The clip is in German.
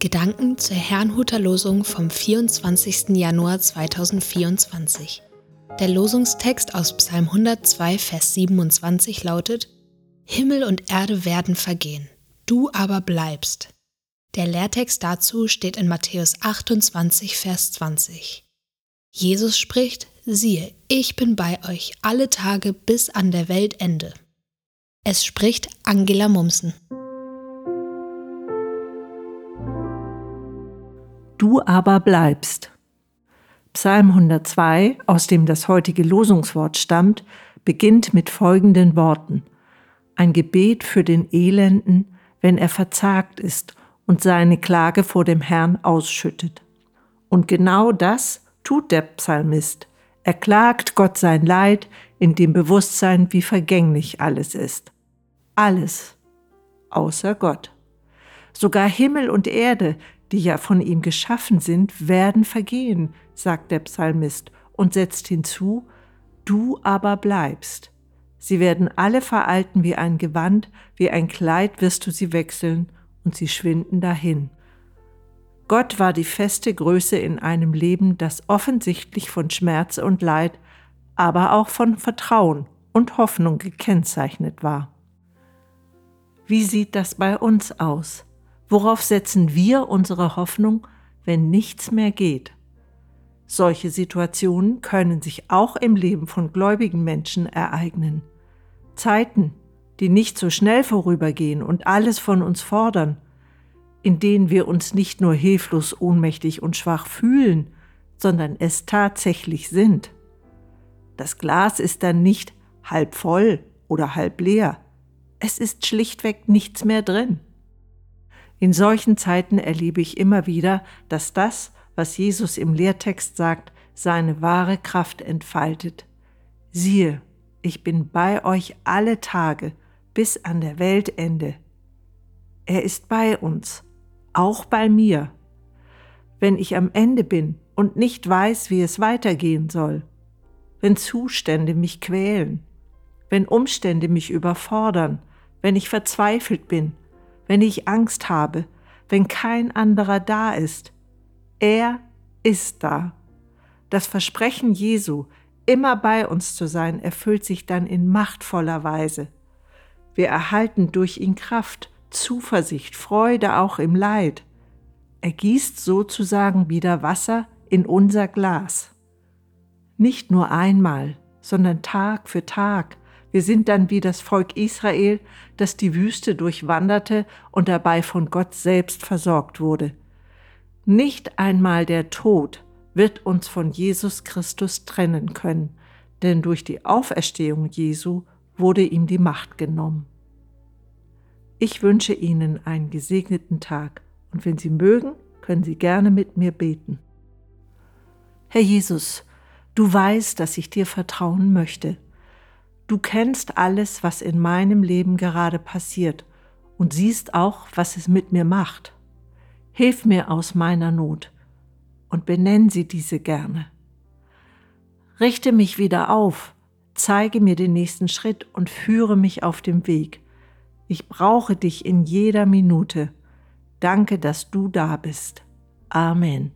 Gedanken zur Herrnhuter Losung vom 24. Januar 2024. Der Losungstext aus Psalm 102, Vers 27 lautet: Himmel und Erde werden vergehen, du aber bleibst. Der Lehrtext dazu steht in Matthäus 28, Vers 20. Jesus spricht: Siehe, ich bin bei euch alle Tage bis an der Weltende. Es spricht Angela Mumsen. Du aber bleibst. Psalm 102, aus dem das heutige Losungswort stammt, beginnt mit folgenden Worten. Ein Gebet für den Elenden, wenn er verzagt ist und seine Klage vor dem Herrn ausschüttet. Und genau das tut der Psalmist. Er klagt Gott sein Leid in dem Bewusstsein, wie vergänglich alles ist. Alles außer Gott. Sogar Himmel und Erde, die ja von ihm geschaffen sind, werden vergehen, sagt der Psalmist und setzt hinzu, du aber bleibst. Sie werden alle veralten wie ein Gewand, wie ein Kleid wirst du sie wechseln, und sie schwinden dahin. Gott war die feste Größe in einem Leben, das offensichtlich von Schmerz und Leid, aber auch von Vertrauen und Hoffnung gekennzeichnet war. Wie sieht das bei uns aus? Worauf setzen wir unsere Hoffnung, wenn nichts mehr geht? Solche Situationen können sich auch im Leben von gläubigen Menschen ereignen. Zeiten, die nicht so schnell vorübergehen und alles von uns fordern, in denen wir uns nicht nur hilflos, ohnmächtig und schwach fühlen, sondern es tatsächlich sind. Das Glas ist dann nicht halb voll oder halb leer. Es ist schlichtweg nichts mehr drin. In solchen Zeiten erlebe ich immer wieder, dass das, was Jesus im Lehrtext sagt, seine wahre Kraft entfaltet. Siehe, ich bin bei euch alle Tage bis an der Weltende. Er ist bei uns, auch bei mir. Wenn ich am Ende bin und nicht weiß, wie es weitergehen soll, wenn Zustände mich quälen, wenn Umstände mich überfordern, wenn ich verzweifelt bin, wenn ich Angst habe, wenn kein anderer da ist. Er ist da. Das Versprechen Jesu, immer bei uns zu sein, erfüllt sich dann in machtvoller Weise. Wir erhalten durch ihn Kraft, Zuversicht, Freude auch im Leid. Er gießt sozusagen wieder Wasser in unser Glas. Nicht nur einmal, sondern Tag für Tag, wir sind dann wie das Volk Israel, das die Wüste durchwanderte und dabei von Gott selbst versorgt wurde. Nicht einmal der Tod wird uns von Jesus Christus trennen können, denn durch die Auferstehung Jesu wurde ihm die Macht genommen. Ich wünsche Ihnen einen gesegneten Tag und wenn Sie mögen, können Sie gerne mit mir beten. Herr Jesus, du weißt, dass ich dir vertrauen möchte Du kennst alles, was in meinem Leben gerade passiert und siehst auch, was es mit mir macht. Hilf mir aus meiner Not und benenn sie diese gerne. Richte mich wieder auf, zeige mir den nächsten Schritt und führe mich auf dem Weg. Ich brauche dich in jeder Minute. Danke, dass du da bist. Amen.